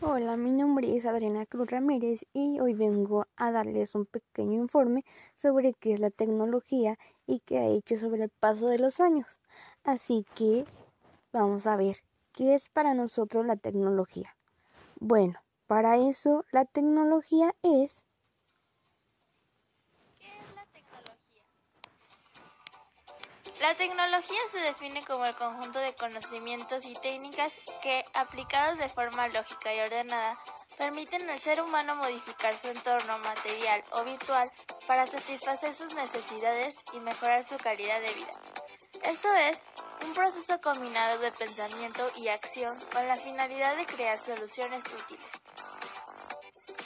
Hola, mi nombre es Adriana Cruz Ramírez y hoy vengo a darles un pequeño informe sobre qué es la tecnología y qué ha hecho sobre el paso de los años. Así que vamos a ver qué es para nosotros la tecnología. Bueno, para eso la tecnología es La tecnología se define como el conjunto de conocimientos y técnicas que, aplicados de forma lógica y ordenada, permiten al ser humano modificar su entorno material o virtual para satisfacer sus necesidades y mejorar su calidad de vida. Esto es un proceso combinado de pensamiento y acción con la finalidad de crear soluciones útiles.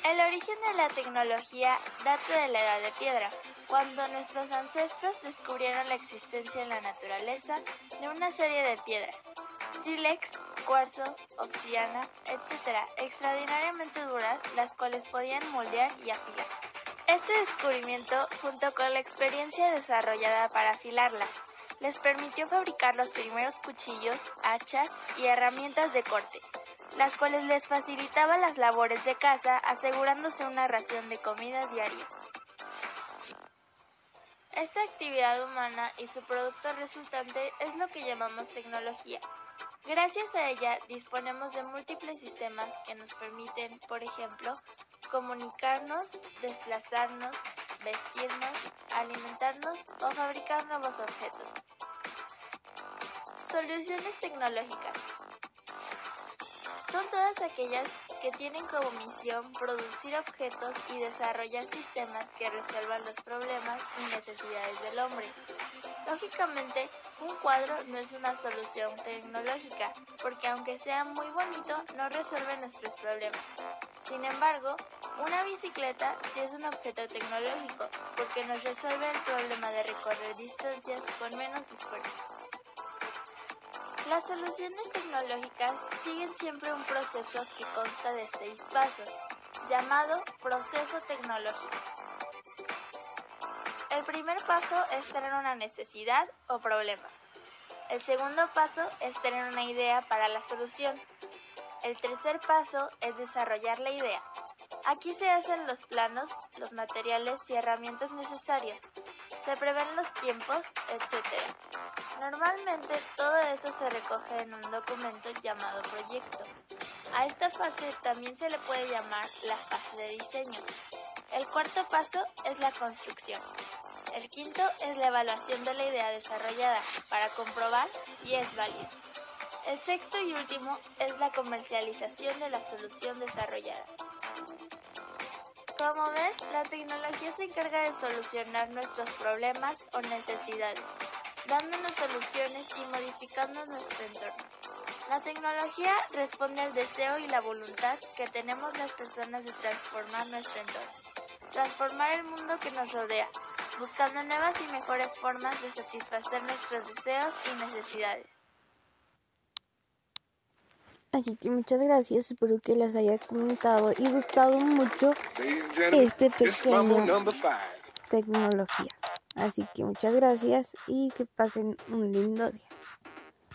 El origen de la tecnología data de la edad de piedra, cuando nuestros ancestros descubrieron la existencia en la naturaleza de una serie de piedras, sílex, cuarzo, obsidiana, etc., extraordinariamente duras, las cuales podían moldear y afilar. Este descubrimiento, junto con la experiencia desarrollada para afilarlas, les permitió fabricar los primeros cuchillos, hachas y herramientas de corte, las cuales les facilitaban las labores de caza asegurándose una ración de comida diaria. Esta actividad humana y su producto resultante es lo que llamamos tecnología. Gracias a ella disponemos de múltiples sistemas que nos permiten, por ejemplo, comunicarnos, desplazarnos, vestirnos, alimentarnos o fabricar nuevos objetos. Soluciones tecnológicas. Son todas aquellas que tienen como misión producir objetos y desarrollar sistemas que resuelvan los problemas y necesidades del hombre. Lógicamente, un cuadro no es una solución tecnológica, porque aunque sea muy bonito, no resuelve nuestros problemas. Sin embargo, una bicicleta sí es un objeto tecnológico, porque nos resuelve el problema de recorrer distancias con menos esfuerzo. Las soluciones tecnológicas siguen siempre un proceso que consta de seis pasos, llamado proceso tecnológico. El primer paso es tener una necesidad o problema. El segundo paso es tener una idea para la solución. El tercer paso es desarrollar la idea. Aquí se hacen los planos, los materiales y herramientas necesarias. Se prevén los tiempos, etc. Normalmente todo eso se recoge en un documento llamado proyecto. A esta fase también se le puede llamar la fase de diseño. El cuarto paso es la construcción. El quinto es la evaluación de la idea desarrollada para comprobar si es válida. El sexto y último es la comercialización de la solución desarrollada. Como ves, la tecnología se encarga de solucionar nuestros problemas o necesidades dándonos soluciones y modificando nuestro entorno. La tecnología responde al deseo y la voluntad que tenemos las personas de transformar nuestro entorno, transformar el mundo que nos rodea, buscando nuevas y mejores formas de satisfacer nuestros deseos y necesidades. Así que muchas gracias, espero que les haya comentado y gustado mucho este pequeño tecnología. Así que muchas gracias y que pasen un lindo día.